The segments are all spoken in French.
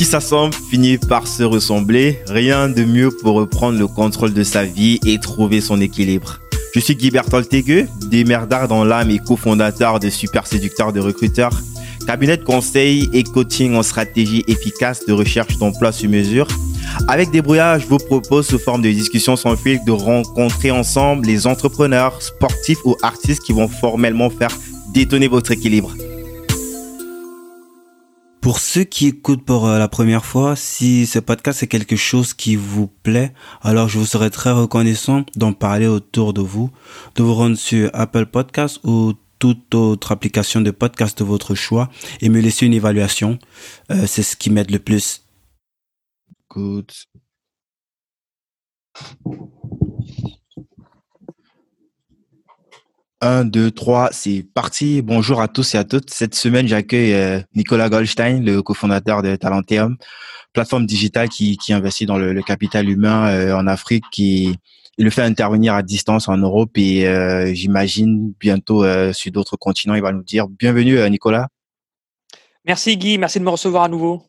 Qui s'assemble finit par se ressembler. Rien de mieux pour reprendre le contrôle de sa vie et trouver son équilibre. Je suis Guy Berthold-Tegueux, démerdard dans l'âme et cofondateur de Super Séducteur de Recruteurs, cabinet de conseil et coaching en stratégie efficace de recherche d'emploi sur mesure. Avec Débrouillard, je vous propose sous forme de discussion sans fil de rencontrer ensemble les entrepreneurs, sportifs ou artistes qui vont formellement faire détonner votre équilibre. Pour ceux qui écoutent pour euh, la première fois, si ce podcast est quelque chose qui vous plaît, alors je vous serais très reconnaissant d'en parler autour de vous, de vous rendre sur Apple Podcast ou toute autre application de podcast de votre choix et me laisser une évaluation. Euh, c'est ce qui m'aide le plus. Good. 1, 2, 3, c'est parti. Bonjour à tous et à toutes. Cette semaine, j'accueille euh, Nicolas Goldstein, le cofondateur de Talenteum, plateforme digitale qui, qui investit dans le, capital humain euh, en Afrique, qui il le fait intervenir à distance en Europe et euh, j'imagine bientôt sur d'autres continents. Il va nous dire bienvenue, Nicolas. Merci Guy, merci de me recevoir à nouveau.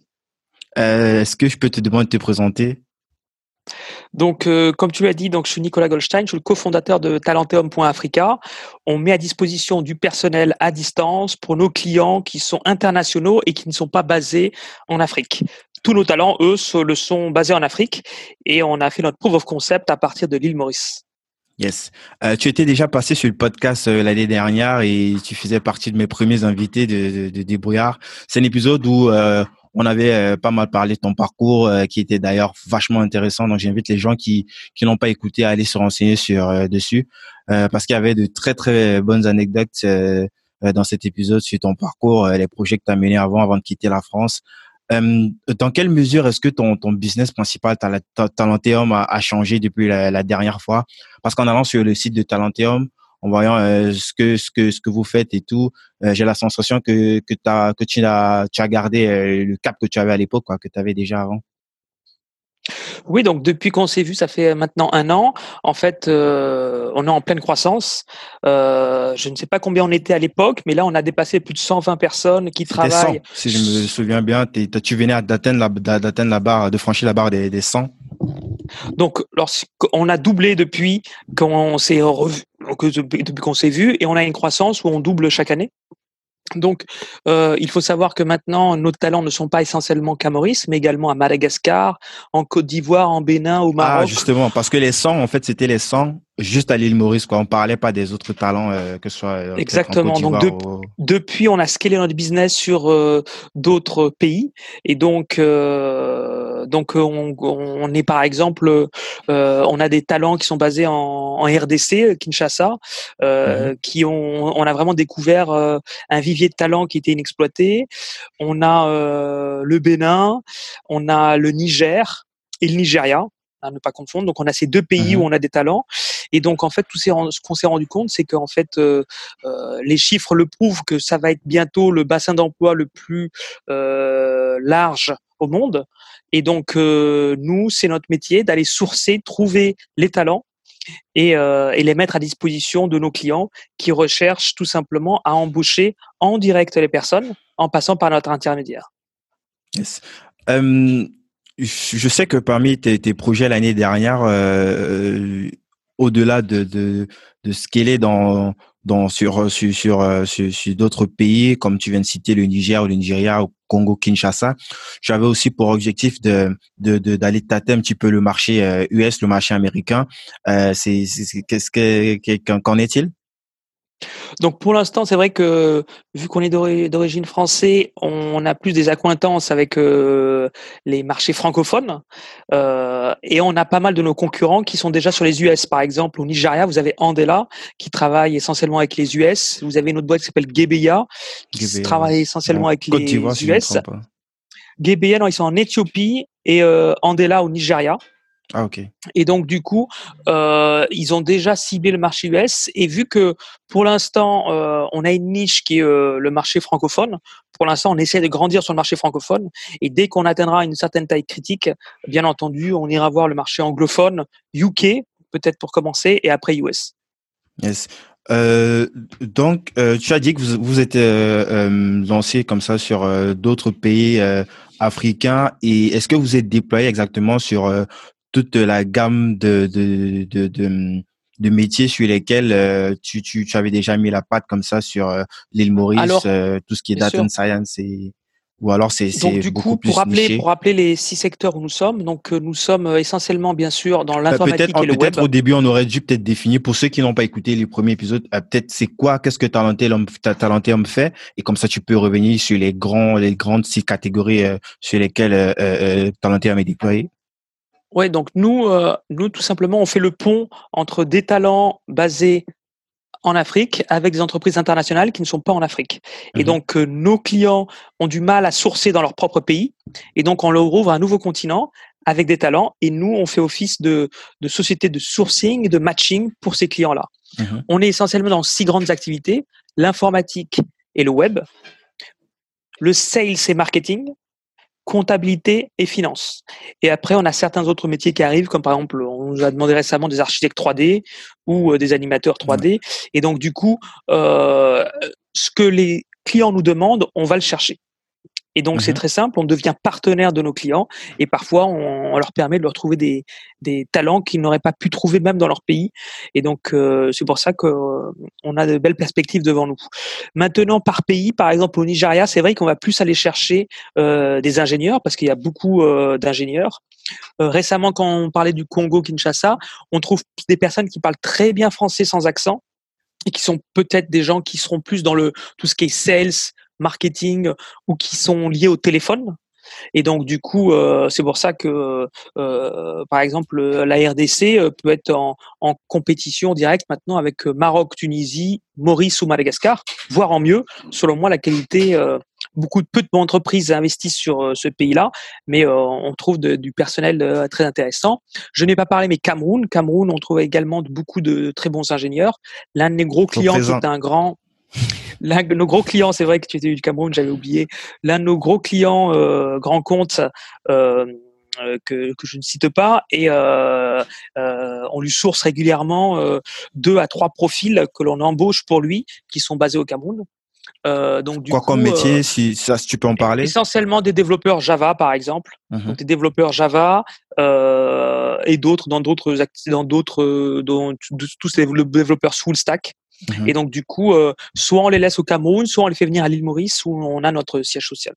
Est-ce que je peux te demander de te présenter? Donc, euh, comme tu l'as dit, donc je suis Nicolas Goldstein, je suis le cofondateur de Talenteum.africa. On met à disposition du personnel à distance pour nos clients qui sont internationaux et qui ne sont pas basés en Afrique. Tous nos talents, eux, le sont basés en Afrique et on a fait notre proof of concept à partir de l'île Maurice. Yes. Euh, tu étais déjà passé sur le podcast euh, l'année dernière et tu faisais partie de mes premiers invités de, de, Débrouillard. C'est un épisode où on avait euh, pas mal parlé de ton parcours, euh, qui était d'ailleurs vachement intéressant. Donc, j'invite les gens qui qui n'ont pas écouté à aller se renseigner sur euh, dessus, parce qu'il y avait de très très bonnes anecdotes dans cet épisode sur ton parcours, les projets que tu as menés avant, avant de quitter la France. dans quelle mesure est-ce que ton, ton business principal, Talenteum, a, a changé depuis la, la dernière fois? Parce qu'en allant sur le site de Talenteum, en voyant euh, ce que ce que ce que vous faites et tout, euh, j'ai la sensation que que as, que tu as tu as gardé euh, le cap que tu avais à l'époque quoi, que tu avais déjà avant. Oui, donc depuis qu'on s'est vu, ça fait maintenant un an. En fait, on est en pleine croissance. je ne sais pas combien on était à l'époque, mais là, on a dépassé plus de 120 personnes qui travaillent. 100, si je me souviens bien, tu venais d'atteindre la, la barre, de franchir la barre des, des 100. Donc, lorsqu'on a doublé depuis qu'on s'est revu, depuis qu'on s'est vu, et on a une croissance où on double chaque année. Donc, euh, il faut savoir que maintenant, nos talents ne sont pas essentiellement qu'à Maurice, mais également à Madagascar, en Côte d'Ivoire, en Bénin, au Maroc. Ah, justement, parce que les 100, en fait, c'était les 100 juste à l'île Maurice, quoi. On parlait pas des autres talents, euh, que ce soit. Euh, Exactement. Donc, depuis, on a scalé notre business sur d'autres pays. Et donc, donc on, on, est par exemple, on a des talents qui sont basés en, en RDC, Kinshasa, mmh qui ont, on a vraiment découvert un vivier de talents qui était inexploité. On a le Bénin, on a le Niger et le Nigeria à ne pas confondre. Donc on a ces deux pays mmh où on a des talents. Et donc en fait, tout ce qu'on s'est rendu compte, c'est qu'en fait, euh, euh, les chiffres le prouvent que ça va être bientôt le bassin d'emploi le plus euh, large au monde. Et donc nous, c'est notre métier d'aller sourcer, trouver les talents et, et, les mettre à disposition de nos clients qui recherchent tout simplement à embaucher en direct les personnes en passant par notre intermédiaire. Yes je sais que parmi tes, tes projets l'année dernière, euh, euh au-delà de, de, de scaler dans, dans, sur, sur, sur, euh, sur, sur d'autres pays, comme tu viens de citer le Niger ou le Nigeria ou Congo, Kinshasa, j'avais aussi pour objectif de, de, d'aller tâter un petit peu le marché US, euh, le marché américain. Euh, c'est, qu'est-ce que, qu'en est-il? Donc pour l'instant, c'est vrai que vu qu'on est d'origine française, on a plus des accointances avec euh, les marchés francophones euh, et on a pas mal de nos concurrents qui sont déjà sur les US. Par exemple, au Nigeria, vous avez Andela qui travaille essentiellement avec les US. Vous avez une autre boîte qui s'appelle Gebeya qui travaille essentiellement avec les US. Gebeya, non, ils sont en Éthiopie et euh, Andela au Nigeria. Ah, ok. Et donc, du coup, euh, ils ont déjà ciblé le marché US. Et vu que pour l'instant, euh, on a une niche qui est euh, le marché francophone, pour l'instant, on essaie de grandir sur le marché francophone. Et dès qu'on atteindra une certaine taille critique, bien entendu, on ira voir le marché anglophone, UK, peut-être pour commencer, et après US. Yes. Euh, donc, euh, tu as dit que vous, vous êtes euh, lancé comme ça sur d'autres pays africains et est-ce que vous êtes déployé exactement sur toute la gamme de, de, de, de, de métiers sur lesquels tu, tu, tu, avais déjà mis la patte comme ça sur l'île Maurice, tout ce qui est data science et ou alors c'est donc du coup pour rappeler pour rappeler les six secteurs où nous sommes donc euh, nous sommes euh, essentiellement bien sûr dans bah, l'informatique et le web. Peut-être au début on aurait dû peut-être définir pour ceux qui n'ont pas écouté les premiers épisodes euh, peut-être c'est quoi qu'est-ce que talenté l'homme talenté homme fait et comme ça tu peux revenir sur les grands les grandes six catégories sur lesquelles euh, talenté homme est déployé. Ouais, donc nous, nous tout simplement, on fait le pont entre des talents basés en Afrique avec des entreprises internationales qui ne sont pas en Afrique. Et mhm. donc, euh, nos clients ont du mal à sourcer dans leur propre pays. Et donc, on leur ouvre un nouveau continent avec des talents. Et nous, on fait office de, de société de sourcing, de matching pour ces clients-là. Mhm. On est essentiellement dans six grandes activités l'informatique et le web, le sales et marketing, comptabilité et finance. Et après, on a certains autres métiers qui arrivent, comme par exemple, on nous a demandé récemment des architectes 3D ou euh, des animateurs 3D. Et donc, du coup, euh, ce que les clients nous demandent, on va le chercher. Et donc, c'est mmh très simple, on devient partenaire de nos clients et parfois, on, leur permet de leur trouver des, des talents qu'ils n'auraient pas pu trouver même dans leur pays. Et donc, euh, c'est pour ça qu'on euh, a de belles perspectives devant nous. Maintenant, par pays, par exemple au Nigeria, c'est vrai qu'on va plus aller chercher euh, des ingénieurs parce qu'il y a beaucoup euh, d'ingénieurs. récemment, quand on parlait du Congo-Kinshasa, on trouve des personnes qui parlent très bien français sans accent et qui sont peut-être des gens qui seront plus dans le tout ce qui est sales, marketing ou qui sont liés au téléphone. Et donc du coup, euh, c'est pour ça que, euh, par exemple, la RDC euh, peut être en, en, compétition directe maintenant avec Maroc, Tunisie, Maurice ou Madagascar, voire en mieux. Selon moi, la qualité, beaucoup de peu d'entreprises investissent sur ce pays-là, mais on trouve du personnel très intéressant. Je n'ai pas parlé, mais Cameroun, Cameroun, on trouve également beaucoup de très bons ingénieurs. L'un de mes gros clients, qui est un grand L'un de nos gros clients, c'est vrai que tu étais du Cameroun, j'avais oublié. L'un de nos gros clients, euh, grand compte, euh, euh, que, que, je ne cite pas, et euh, euh, on lui source régulièrement euh, deux à trois profils que l'on embauche pour lui, qui sont basés au Cameroun. donc du Quoi comme métier, si ça, si tu peux en parler? Essentiellement des développeurs Java, par exemple, mhm. donc des développeurs Java et d'autres dans d'autres dans d'autres dans tous les développeurs full stack. Mhm. Et donc, du coup, euh, soit on les laisse au Cameroun, soit on les fait venir à l'île Maurice où on a notre siège social.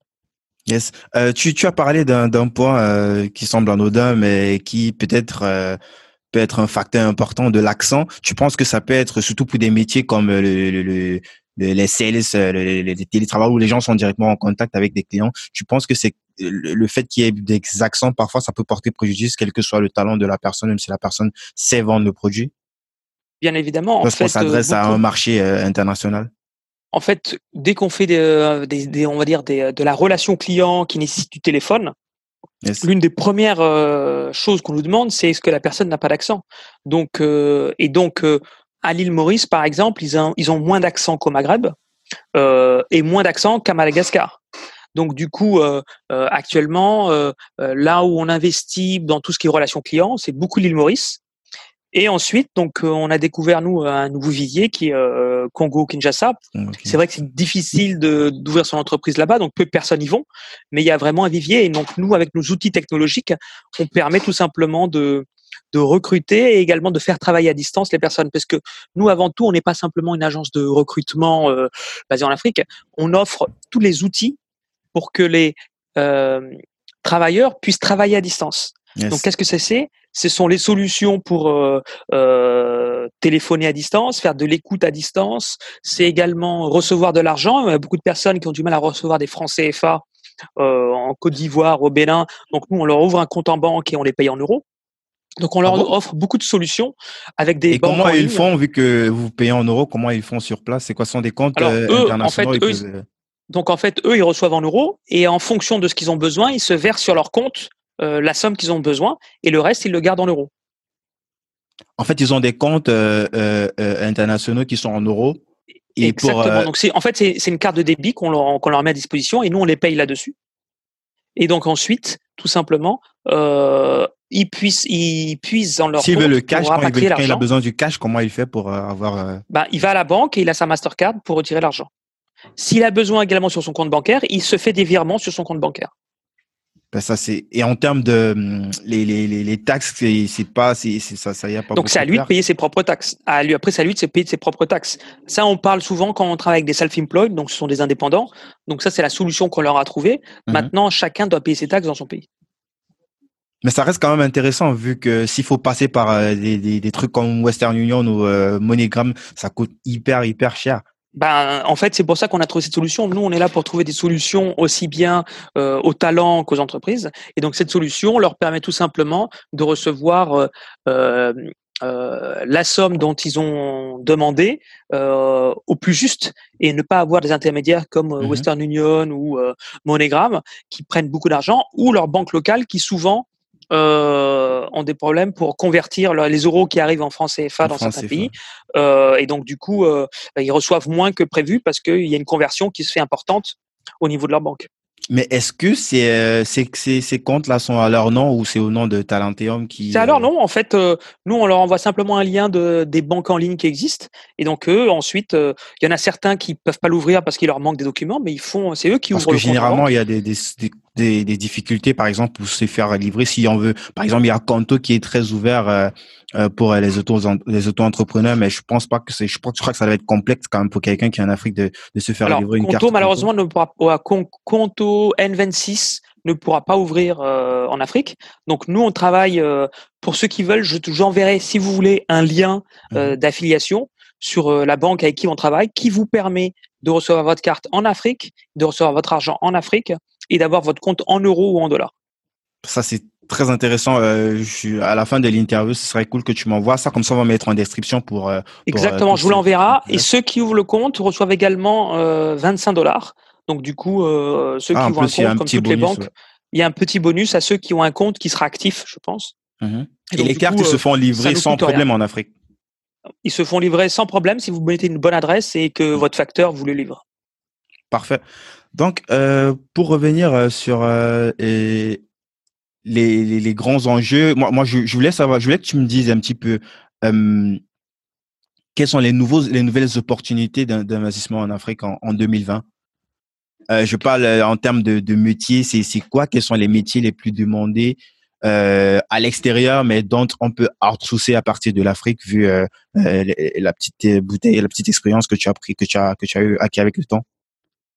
Yes. Euh, tu, tu as parlé d'un point euh, qui semble anodin, mais qui peut-être peut être un facteur important de l'accent. Tu penses que ça peut être surtout pour des métiers comme le, le, le, les sales, le, le, télétravail où les gens sont directement en contact avec des clients. Tu penses que c'est le fait qu'il y ait des accents, parfois, ça peut porter préjudice, quel que soit le talent de la personne, même si la personne sait vendre le produit? Bien évidemment. Parce qu'on s'adresse à un marché euh, international. En fait, dès qu'on fait des, euh, des, on va dire des, de la relation client qui nécessite du téléphone, l'une des premières euh, choses qu'on nous demande, c'est est-ce que la personne n'a pas d'accent? Donc et donc à l'île Maurice, par exemple, ils ont, ils ont moins d'accent qu'au Maghreb et moins d'accent qu'à Madagascar. Donc du coup, actuellement, là où on investit dans tout ce qui est relation client, c'est beaucoup l'île Maurice. Et ensuite, donc, euh, on a découvert nous un nouveau vivier qui est euh, Congo Kinshasa. C'est vrai que c'est difficile de d'ouvrir son entreprise là-bas, donc peu de personnes y vont, mais il y a vraiment un vivier. Et donc nous, avec nos outils technologiques, on permet tout simplement de de recruter et également de faire travailler à distance les personnes, parce que nous, avant tout, on n'est pas simplement une agence de recrutement euh, basée en Afrique. On offre tous les outils pour que les travailleurs puissent travailler à distance. Donc, qu'est-ce que c'est? Ce sont les solutions pour euh, euh, téléphoner à distance, faire de l'écoute à distance. C'est également recevoir de l'argent. Il y a beaucoup de personnes qui ont du mal à recevoir des francs CFA euh, en Côte d'Ivoire, au Bénin. Donc, nous, on leur ouvre un compte en banque et on les paye en euros. Donc, on leur ah offre beaucoup de solutions avec des. Et comment ils font, vu que vous payez en euros, comment ils font sur place? C'est quoi sont des comptes euh, internationaux Donc, en fait, eux, ils reçoivent en euros et en fonction de ce qu'ils ont besoin, ils se versent sur leur compte euh, la somme qu'ils ont besoin et le reste, ils le gardent en euros. En fait, ils ont des comptes euh, euh, internationaux qui sont en euros. Et Exactement. Donc, en fait, c'est une carte de débit qu'on leur, leur, met à disposition et nous, on les paye là-dessus. Et donc, ensuite, tout simplement, ils, puissent, ils puisent dans leur S'il veut le cash, quand il, a besoin du cash, comment il fait pour avoir. Ben, il va à la banque et il a sa Mastercard pour retirer l'argent. S'il a besoin également sur son compte bancaire, il se fait des virements sur son compte bancaire. Ben ça c'est et en termes de hum, les, les, les, taxes c'est pas c'est ça ça y a pas donc c'est à lui de payer ses propres taxes. À lui après c'est à lui de payer ses propres taxes. Ça on parle souvent quand on travaille avec des self-employed donc ce sont des indépendants. Donc ça c'est la solution qu'on leur a trouvée. Mhm. maintenant chacun doit payer ses taxes dans son pays. Mais ça reste quand même intéressant vu que s'il faut passer par euh, des, des, des, trucs comme Western Union ou euh, MoneyGram ça coûte hyper hyper cher ben, en fait, c'est pour ça qu'on a trouvé cette solution. Nous, on est là pour trouver des solutions aussi bien euh, aux talents qu'aux entreprises. Et donc, cette solution leur permet tout simplement de recevoir euh, euh, la somme dont ils ont demandé euh, au plus juste et ne pas avoir des intermédiaires comme mmh Western Union ou MoneyGram qui prennent beaucoup d'argent ou leur banque locale qui souvent euh, ont des problèmes pour convertir les euros qui arrivent en France CFA dans certains pays. Euh, et donc, du coup, euh, ils reçoivent moins que prévu parce qu'il y a une conversion qui se fait importante au niveau de leur banque. Mais est-ce que c'est ces, ces comptes-là sont à leur nom ou c'est au nom de Talenteum qui C'est à leur nom. En fait, nous on leur envoie simplement un lien de des banques en ligne qui existent et donc eux ensuite, il y en a certains qui peuvent pas l'ouvrir parce qu'il leur manque des documents, mais ils font, c'est eux qui ouvrent. Parce que généralement il y a des, des, des, des, difficultés, par exemple, pour se faire livrer si on veut. Par exemple, il y a Conto qui est très ouvert euh, pour les auto les auto-entrepreneurs, mais je pense pas que c'est, je, crois que ça va être complexe quand même pour quelqu'un qui est en Afrique de, de se faire livrer une carte. malheureusement ne pourra Conto N26 ne pourra pas ouvrir euh, en Afrique. Donc nous on travaille euh, pour ceux qui veulent. Je j'enverrai si vous voulez un lien mhm. d'affiliation sur la banque avec qui on travaille, qui vous permet de recevoir votre carte en Afrique, de recevoir votre argent en Afrique et d'avoir votre compte en euros ou en dollars. Ça c'est très intéressant. Euh, je à la fin de l'interview, ce serait cool que tu m'envoies ça. Comme ça, on va mettre en description pour. Euh, Exactement, euh, je vous l'enverrai. Et ceux qui ouvrent le compte reçoivent également 25 dollars. Donc du coup, ceux ah, qui ouvrent un compte, comme toutes les banques, il y a un petit bonus à ceux qui ont un compte qui sera actif, je pense. Mhm. Et, les cartes, ils se font livrer sans problème en Afrique. Ils se font livrer sans problème si vous mettez une bonne adresse et que votre facteur vous le livre. Parfait. Donc, pour revenir sur et les, les, grands enjeux. Moi, moi je, voulais je voulais que tu me dises un petit peu euh, quelles sont les, nouveaux, les nouvelles opportunités d'investissement en Afrique en, en 2020. Euh, je parle euh, en termes de, de métiers, c'est quoi? Quels sont les métiers les plus demandés euh, à l'extérieur, mais dont on peut outsourcer à partir de l'Afrique, vu euh, euh la petite bouteille, la petite expérience que tu as pris, que tu as que tu as eu acquis avec le temps?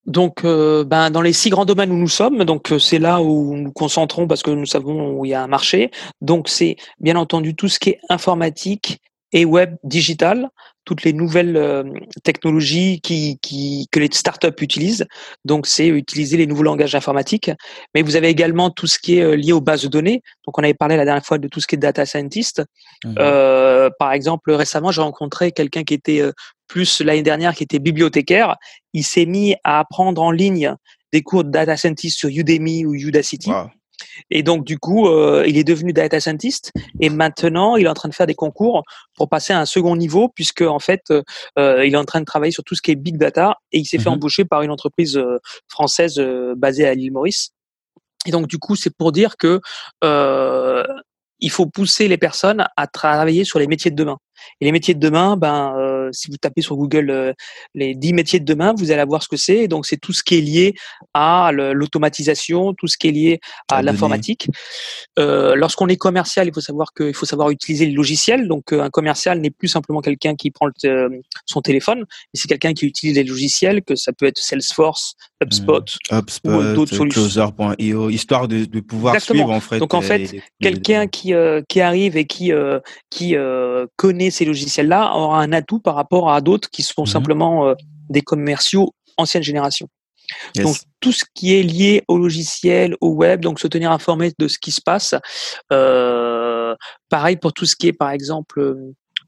Donc, euh, ben, dans les six grands domaines où nous sommes, donc euh, c'est là où nous concentrons parce que nous savons où il y a un marché. Donc, c'est bien entendu tout ce qui est informatique et web digital, toutes les nouvelles euh, technologies qui, qui, que les startups utilisent. Donc, c'est utiliser les nouveaux langages informatiques. Mais vous avez également tout ce qui est lié aux bases de données. Donc, on avait parlé la dernière fois de tout ce qui est data scientist. Mmh. Euh, par exemple, récemment, j'ai rencontré quelqu'un qui était plus l'année dernière qui était bibliothécaire, il s'est mis à apprendre en ligne des cours de data scientist sur Udemy ou Udacity. Et donc du coup, euh, il est devenu data scientist et maintenant il est en train de faire des concours pour passer à un second niveau puisque en fait euh, il est en train de travailler sur tout ce qui est big data et il s'est fait mhm. embaucher par une entreprise euh, française basée à l'île Maurice. Et donc du coup, c'est pour dire que il faut pousser les personnes à travailler sur les métiers de demain. Et les métiers de demain, ben, euh, si vous tapez sur Google euh, les 10 métiers de demain, vous allez voir ce que c'est. Donc, c'est tout ce qui est lié à l'automatisation, tout ce qui est lié à l'informatique. Euh, Lorsqu'on est commercial, il faut savoir qu'il faut savoir utiliser les logiciels. Donc, un commercial n'est plus simplement quelqu'un qui prend le, son téléphone, mais c'est quelqu'un qui utilise les logiciels, que ça peut être Salesforce, HubSpot, HubSpot ou d'autres solutions. Closer.io, histoire de, de pouvoir suivre en fait. Donc, en fait, quelqu'un qui, qui arrive et qui, qui connaît ces logiciels-là aura un atout par rapport à d'autres qui sont mhm. simplement euh, des commerciaux ancienne génération. Donc tout ce qui est lié au logiciel, au web, donc se tenir informé de ce qui se passe. Euh, pareil pour tout ce qui est par exemple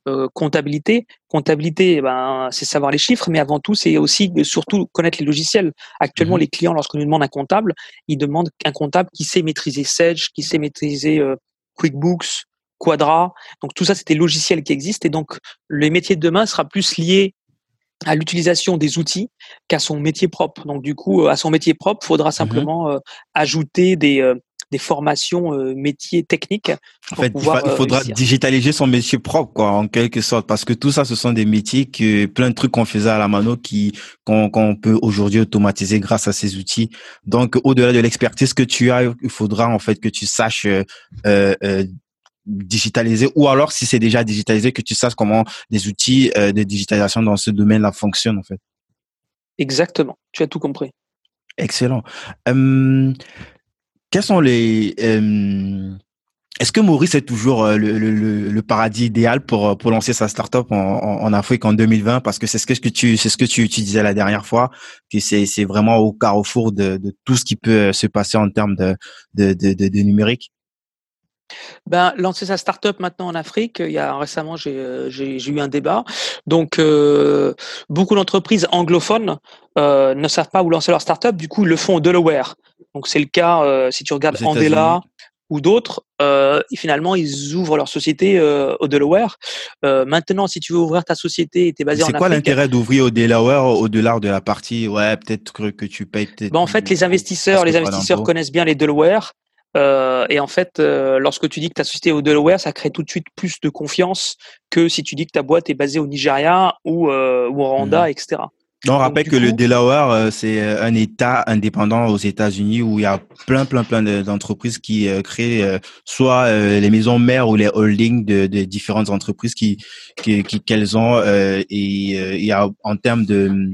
euh, comptabilité. Comptabilité, eh ben, c'est savoir les chiffres, mais avant tout, c'est aussi surtout connaître les logiciels. Actuellement, mhm. les clients, lorsqu'on nous demande un comptable, ils demandent un comptable qui sait maîtriser Sage, qui sait maîtriser QuickBooks, Quadra. Donc tout ça, c'était logiciels qui existent. Et donc le métier de demain sera plus lié à l'utilisation des outils qu'à son métier propre. Donc du coup, à son métier propre, faudra mhm. simplement euh, ajouter des, euh, des formations métiers techniques. En fait, il, faudra digitaliser son métier propre, quoi, en quelque sorte, parce que tout ça, ce sont des métiers que plein de trucs qu'on faisait à la mano qui qu'on peut aujourd'hui automatiser grâce à ces outils. Donc, au-delà de l'expertise que tu as, il faudra en fait que tu saches euh, digitaliser ou alors si c'est déjà digitalisé que tu saches comment des outils euh, de digitalisation dans ce domaine-là fonctionnent en fait. Exactement, tu as tout compris. Excellent. quels sont les est-ce que Maurice est toujours euh, le, le, le, paradis idéal pour pour lancer sa startup en, en, Afrique en 2020 parce que c'est ce que tu c'est ce que tu, tu, disais la dernière fois que c'est c'est vraiment au carrefour de, de tout ce qui peut se passer en termes de de, de, de numérique. Ben, lancer sa start-up maintenant en Afrique, il y a récemment j'ai euh, eu un débat. Donc euh, beaucoup d'entreprises anglophones euh, ne savent pas où lancer leur start-up, du coup ils le font au Delaware. Donc c'est le cas euh, si tu regardes Andela ou d'autres, finalement ils ouvrent leur société au Delaware. maintenant, si tu veux ouvrir ta société et tu es basé en Afrique. C'est quoi l'intérêt d'ouvrir au Delaware au-delà de la partie ouais peut-être que, que tu payes peut-être. Ben, en fait, les investisseurs, les investisseurs connaissent bien les Delaware euh, et en fait, euh, lorsque tu dis que ta société est au Delaware, ça crée tout de suite plus de confiance que si tu dis que ta boîte est basée au Nigeria ou, euh, ou au Rwanda, mhm. etc. on rappelle que le Delaware, c'est un État indépendant aux États-Unis où il y a plein, plein, plein d'entreprises qui créent soit les maisons mères ou les holdings de, de différentes entreprises qui qu'elles qui, ont. et il y a en termes de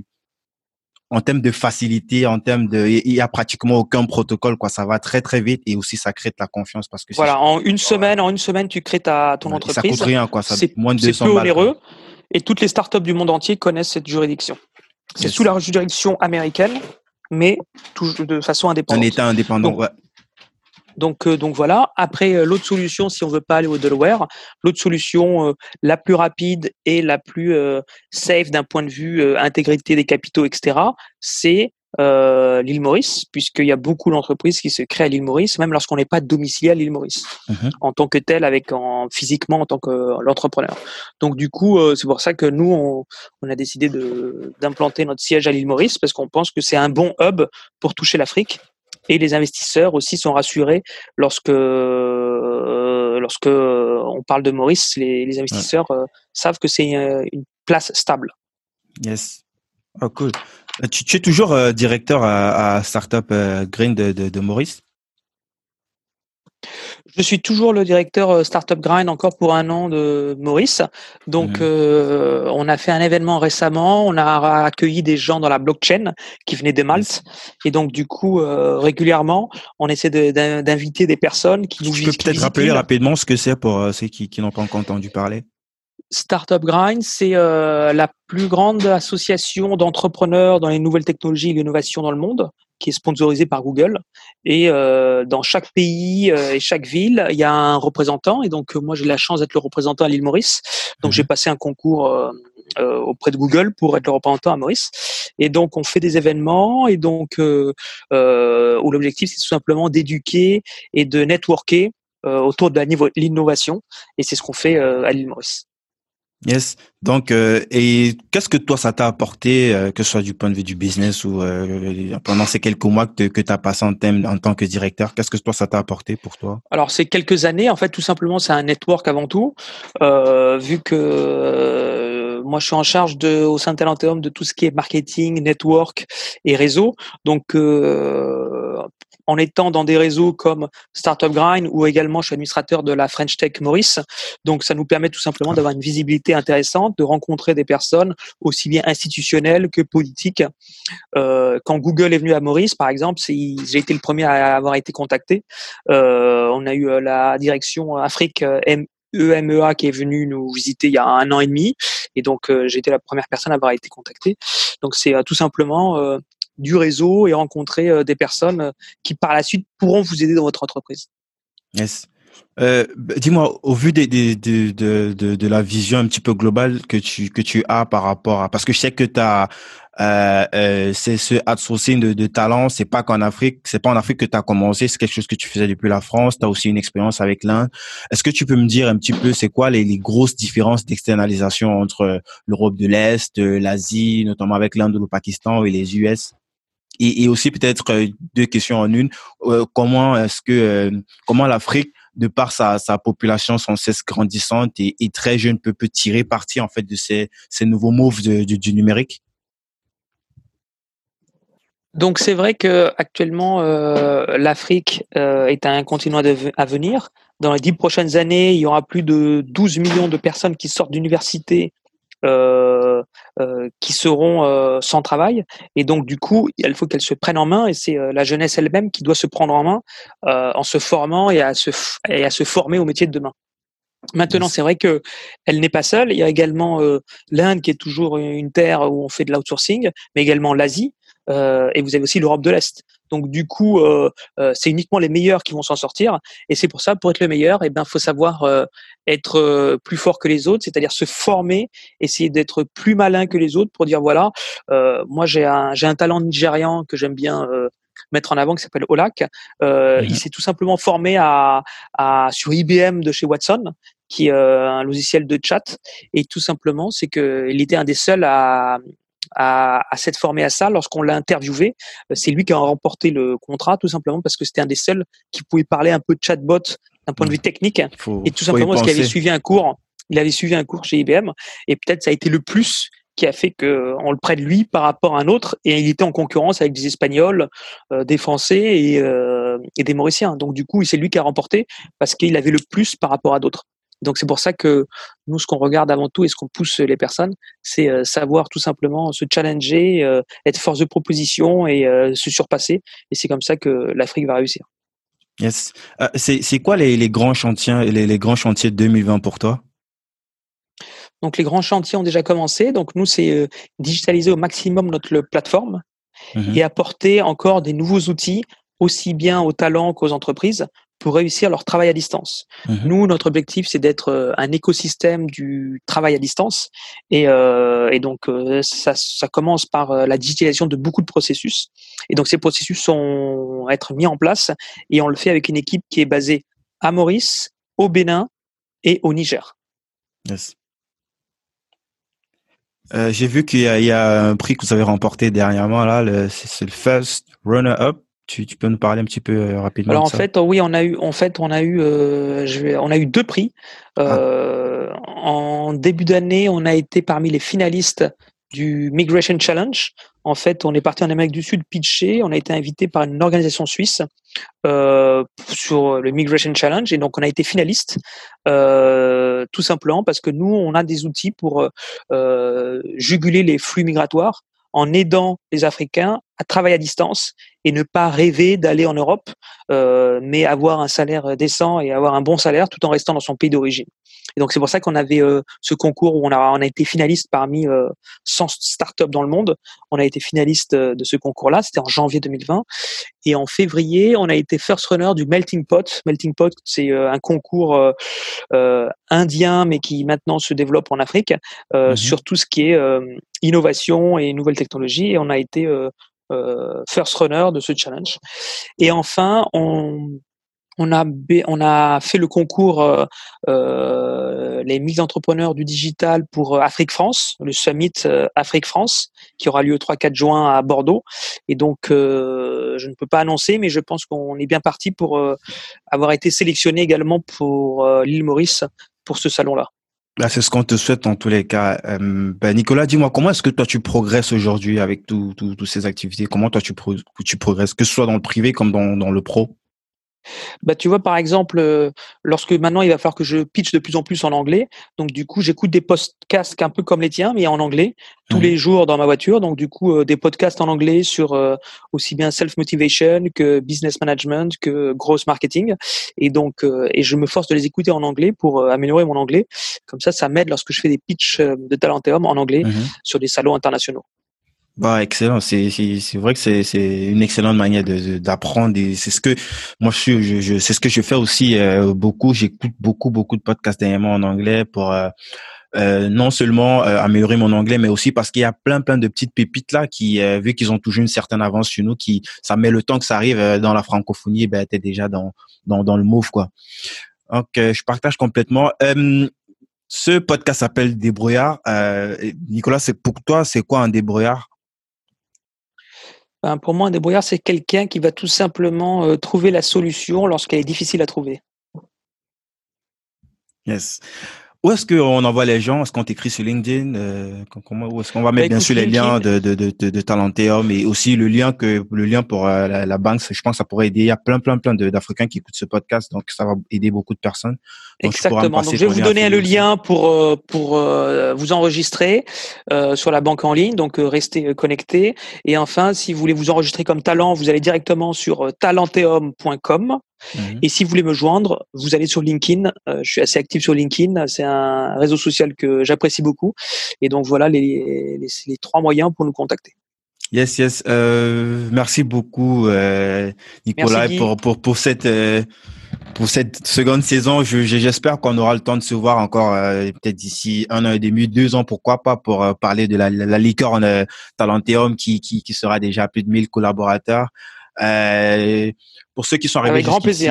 en termes de facilité, en termes de, il y a pratiquement aucun protocole, quoi. Ça va très très vite et aussi ça crée de la confiance parce que voilà, en une semaine, en une semaine, tu crées ta ton entreprise. Ça coûte rien, quoi. Ça moins de 200 peu onéreux et toutes les startups du monde entier connaissent cette juridiction. C'est sous la juridiction américaine, mais toujours de façon indépendante. Un État indépendant, ouais. Donc, euh, donc voilà. Après, euh, l'autre solution, si on veut pas aller au Delaware, l'autre solution euh, la plus rapide et la plus safe d'un point de vue intégrité des capitaux, etc., c'est l'île Maurice, puisqu'il y a beaucoup d'entreprises qui se créent à l'île Maurice, même lorsqu'on n'est pas domicilié à l'île Maurice, mhm. en tant que tel, avec en, physiquement en tant que l'entrepreneur. Donc du coup, c'est pour ça que nous, on, on a décidé d'implanter notre siège à l'île Maurice, parce qu'on pense que c'est un bon hub pour toucher l'Afrique et les investisseurs aussi sont rassurés lorsque euh, lorsque on parle de Maurice, les, investisseurs euh, savent que c'est euh, une, place stable. Yes. Oh, cool. Tu, es toujours directeur à, Startup Green de Maurice? Je suis toujours le directeur euh, Startup Grind encore pour un an de Maurice. Donc, mmh. euh, on a fait un événement récemment. On a accueilli des gens dans la blockchain qui venaient de Malte. Et donc, du coup, euh, régulièrement, on essaie d'inviter des personnes qui nous Tu peux peut-être rappeler rapidement ce que c'est pour ceux qui, qui n'ont pas encore entendu parler? Startup Grind, c'est la plus grande association d'entrepreneurs dans les nouvelles technologies et l'innovation dans le monde qui est sponsorisé par Google. Et euh, dans chaque pays euh, et chaque ville, il y a un représentant. Et donc, moi, j'ai la chance d'être le représentant à l'île Maurice. Donc, j'ai mhm. passé un concours euh, euh, auprès de Google pour être le représentant à Maurice. Et donc, on fait des événements. Et donc, euh, où l'objectif, c'est tout simplement d'éduquer et de networker autour de l'innovation. Et c'est ce qu'on fait à l'île Maurice. Yes. Donc, euh, et qu'est-ce que toi, ça t'a apporté, euh, que ce soit du point de vue du business ou euh, pendant ces quelques mois que, tu as passé en, thème, en tant que directeur, qu'est-ce que toi, ça t'a apporté pour toi? Alors, c'est quelques années. En fait, tout simplement, c'est un network avant tout. vu que moi, je suis en charge de, au sein de Talenteum de tout ce qui est marketing, network et réseau. Donc, en étant dans des réseaux comme Startup Grind ou également je suis administrateur de la French Tech Maurice. Donc ça nous permet tout simplement d'avoir une visibilité intéressante, de rencontrer des personnes aussi bien institutionnelles que politiques. Euh, quand Google est venu à Maurice, par exemple, j'ai été le premier à avoir été contacté. Euh, on a eu euh, la direction Afrique EMEA qui est venue nous visiter il y a un an et demi. Et donc, j'ai été la première personne à avoir été contactée. Donc, c'est tout simplement du réseau et rencontrer euh, des personnes euh, qui par la suite pourront vous aider dans votre entreprise. Yes. Euh, bah, dis-moi, au vu des, des, de, de, de, la vision un petit peu globale que tu, que tu as par rapport à... Parce que je sais que tu. Euh, euh, c'est ce outsourcing de, de talent, c'est pas qu'en Afrique, c'est pas en Afrique que tu as commencé, c'est quelque chose que tu faisais depuis la France, tu as aussi une expérience avec l'Inde. Est-ce que tu peux me dire un petit peu c'est quoi les, les grosses différences d'externalisation entre l'Europe de l'Est, l'Asie, notamment avec l'Inde ou le Pakistan et les US et, aussi peut-être deux questions en une. comment est-ce que comment l'Afrique de par sa, population sans cesse grandissante et, très jeune peut, tirer parti en fait de ces, nouveaux moves du numérique? Donc c'est vrai que actuellement euh, l'Afrique euh, est un continent à venir. Dans les dix prochaines années, il y aura plus de 12 millions de personnes qui sortent d'université euh, euh, qui seront euh, sans travail. Et donc du coup, il faut qu'elles se prennent en main et c'est la jeunesse elle-même qui doit se prendre en main en se formant et à se, et à se former au métier de demain. Maintenant, c'est vrai que elle n'est pas seule. Il y a également l'Inde qui est toujours une terre où on fait de l'outsourcing, mais également l'Asie. Euh, et vous avez aussi l'Europe de l'Est. Donc du coup, euh, euh, c'est uniquement les meilleurs qui vont s'en sortir. Et c'est pour ça, pour être le meilleur, eh ben, faut savoir être plus fort que les autres, c'est-à-dire se former, essayer d'être plus malin que les autres pour dire voilà, moi j'ai un j'ai un talent nigérian que j'aime bien mettre en avant qui s'appelle Olak. Euh, Il s'est tout simplement formé à, à, sur IBM de chez Watson, qui est un logiciel de chat. Et tout simplement, c'est qu'il était un des seuls à, à, à s'être formé à ça lorsqu'on l'a interviewé. Euh, c'est lui qui a remporté le contrat, tout simplement parce que c'était un des seuls qui pouvait parler un peu de chatbot d'un point de vue technique. et tout simplement parce qu'il avait suivi un cours. Il avait suivi un cours chez IBM et peut-être ça a été le plus qui a fait qu'on le prenne lui par rapport à un autre et il était en concurrence avec des Espagnols, euh, des Français et, euh, et, des Mauriciens. Donc du coup, c'est lui qui a remporté parce qu'il avait le plus par rapport à d'autres. Donc c'est pour ça que nous, ce qu'on regarde avant tout et ce qu'on pousse les personnes, c'est euh, savoir tout simplement se challenger, euh, être force de proposition et euh, se surpasser. Et c'est comme ça que l'Afrique va réussir. Yes. c'est quoi les, les, grands chantiers, les, les, grands chantiers de 2020 pour toi? Donc les grands chantiers ont déjà commencé. Donc nous, c'est digitaliser au maximum notre plateforme mmh et apporter encore des nouveaux outils aussi bien aux talents qu'aux entreprises pour réussir leur travail à distance. Mhm. Nous, notre objectif, c'est d'être euh, un écosystème du travail à distance. Et, euh, et donc, euh, ça, ça, commence par euh, la digitalisation de beaucoup de processus. Et donc, ces processus sont être mis en place et on le fait avec une équipe qui est basée à Maurice, au Bénin et au Niger. Yes. Euh, J'ai vu qu'il y, y, a un prix que vous avez remporté dernièrement là, c'est le First Runner Up tu, tu, peux nous parler un petit peu euh, rapidement Alors en fait, oui, on a eu, en fait, on a eu, euh, je vais, on a eu deux prix. Euh, ah. En début d'année, on a été parmi les finalistes du Migration Challenge. En fait, on est parti en Amérique du Sud pitcher. On a été invité par une organisation suisse euh, sur le Migration Challenge et donc on a été finaliste euh, tout simplement parce que nous, on a des outils pour euh, juguler les flux migratoires en aidant les Africains à travailler à distance et ne pas rêver d'aller en Europe, euh, mais avoir un salaire décent et avoir un bon salaire tout en restant dans son pays d'origine. Et donc c'est pour ça qu'on avait euh, ce concours où on a, on a été finaliste parmi euh, 100 startups dans le monde. On a été finaliste euh, de ce concours-là, c'était en janvier 2020. Et en février, on a été first runner du Melting Pot. Melting Pot, c'est euh, un concours indien, mais qui maintenant se développe en Afrique mmh sur tout ce qui est innovation et nouvelles technologies. Et on a été euh, first runner de ce challenge. Et enfin, on, on a, on a fait le concours euh, euh les 1000 entrepreneurs du digital pour Afrique France, le summit euh, Afrique France, qui aura lieu 3-4 juin à Bordeaux. Et donc, je ne peux pas annoncer, mais je pense qu'on est bien parti pour avoir été sélectionné également pour l'île Maurice pour ce salon-là. Bah, c'est ce qu'on te souhaite en tous les cas. Euh, ben Nicolas, dis-moi, comment est-ce que toi tu progresses aujourd'hui avec toutes ces activités? Comment toi tu, tu progresses, que ce soit dans le privé comme dans, dans le pro? Bah, tu vois, par exemple, euh, lorsque maintenant il va falloir que je pitch de plus en plus en anglais, donc du coup, j'écoute des podcasts un peu comme les tiens, mais en anglais, tous les jours dans ma voiture. Donc du coup, euh, des podcasts en anglais sur euh, aussi bien self-motivation que business management, que gross marketing. Et donc, et je me force de les écouter en anglais pour améliorer mon anglais. Comme ça, ça m'aide lorsque je fais des pitchs de Talenteum en anglais mmh sur des salons internationaux. Bah excellent, c'est c'est vrai que c'est c'est une excellente manière de d'apprendre et c'est ce que moi je suis je, c'est ce que je fais aussi euh, beaucoup, j'écoute beaucoup beaucoup de podcasts dernièrement en anglais pour euh, euh, non seulement améliorer mon anglais mais aussi parce qu'il y a plein plein de petites pépites là qui vu qu'ils ont toujours une certaine avance sur nous qui ça met le temps que ça arrive dans la francophonie ben t'es déjà dans dans dans le move quoi. Donc je partage complètement ce podcast s'appelle Débrouillard. Nicolas, c'est pour toi, c'est quoi un débrouillard? Ben, Pour moi, un débrouillard, c'est quelqu'un qui va tout simplement trouver la solution lorsqu'elle est difficile à trouver. Yes. Où est-ce qu'on envoie les gens? Est-ce qu'on t'écrit sur LinkedIn? Euh, comment, Où est-ce qu'on va mettre bah, bien sûr les liens de, de, de, de, Talenteum et aussi le lien que le lien pour euh, la, banque Je pense que ça pourrait aider. Il y a plein plein plein d'Africains qui écoutent ce podcast, donc ça va aider beaucoup de personnes. Exactement. Donc je vais vous donner le lien pour euh, pour vous enregistrer sur la banque en ligne. Donc restez connectés. Et enfin, si vous voulez vous enregistrer comme talent, vous allez directement sur talenteum.com Mhm. Et si vous voulez me joindre, vous allez sur LinkedIn. Euh, je suis assez actif sur LinkedIn. C'est un réseau social que j'apprécie beaucoup. Et donc voilà les, les, les, trois moyens pour nous contacter. Yes, yes. Euh, merci beaucoup, euh, Nicolas, pour, pour, pour cette pour cette seconde saison. J'espère qu'on aura le temps de se voir encore peut-être d'ici un an et demi, deux ans, pourquoi pas, pour parler de la, la, licorne Talenteum qui, qui, qui sera déjà à plus de 1000 collaborateurs. Euh, pour ceux qui sont arrivés jusqu'ici,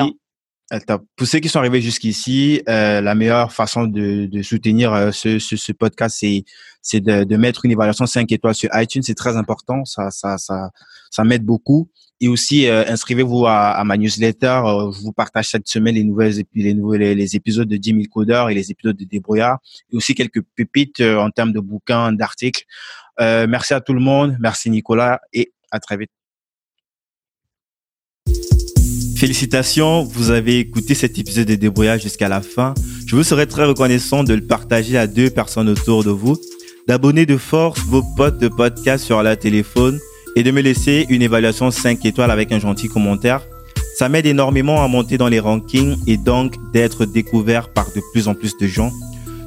pour ceux qui sont arrivés jusqu'ici, euh, la meilleure façon de, de soutenir euh, ce, ce, ce, podcast, c'est c'est de, de, mettre une évaluation 5 étoiles sur iTunes. C'est très important, ça ça ça ça m'aide beaucoup. Et aussi euh, inscrivez-vous à, à, ma newsletter. je vous partage cette semaine les nouvelles les nouvelles les, épisodes de 10 000 codeurs et les épisodes de débrouillard et aussi quelques pépites en termes de bouquins, d'articles. merci à tout le monde, merci Nicolas et à très vite. Félicitations, vous avez écouté cet épisode de débrouillage jusqu'à la fin. Je vous serais très reconnaissant de le partager à deux personnes autour de vous, d'abonner de force vos potes de podcast sur leur téléphone et de me laisser une évaluation 5 étoiles avec un gentil commentaire. Ça m'aide énormément à monter dans les rankings et donc d'être découvert par de plus en plus de gens.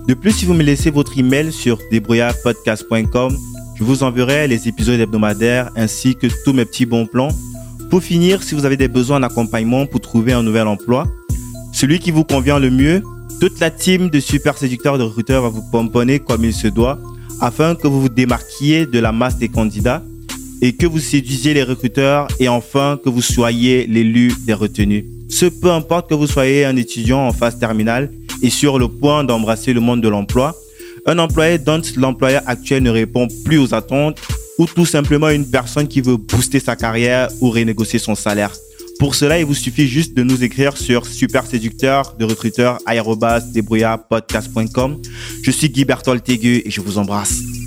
De plus, si vous me laissez votre email sur débrouillardpodcast.com, je vous enverrai les épisodes hebdomadaires ainsi que tous mes petits bons plans pour finir, si vous avez des besoins d'accompagnement pour trouver un nouvel emploi, celui qui vous convient le mieux, toute la team de super séducteurs de recruteurs va vous pomponner comme il se doit afin que vous vous démarquiez de la masse des candidats et que vous séduisiez les recruteurs et enfin que vous soyez l'élu des retenus. Ce peu importe que vous soyez un étudiant en phase terminale et sur le point d'embrasser le monde de l'emploi, un employé dont l'employeur actuel ne répond plus aux attentes ou tout simplement une personne qui veut booster sa carrière ou renégocier son salaire. Pour cela, il vous suffit juste de nous écrire sur super séducteur de recruteur Je suis Guy Bertol et je vous embrasse.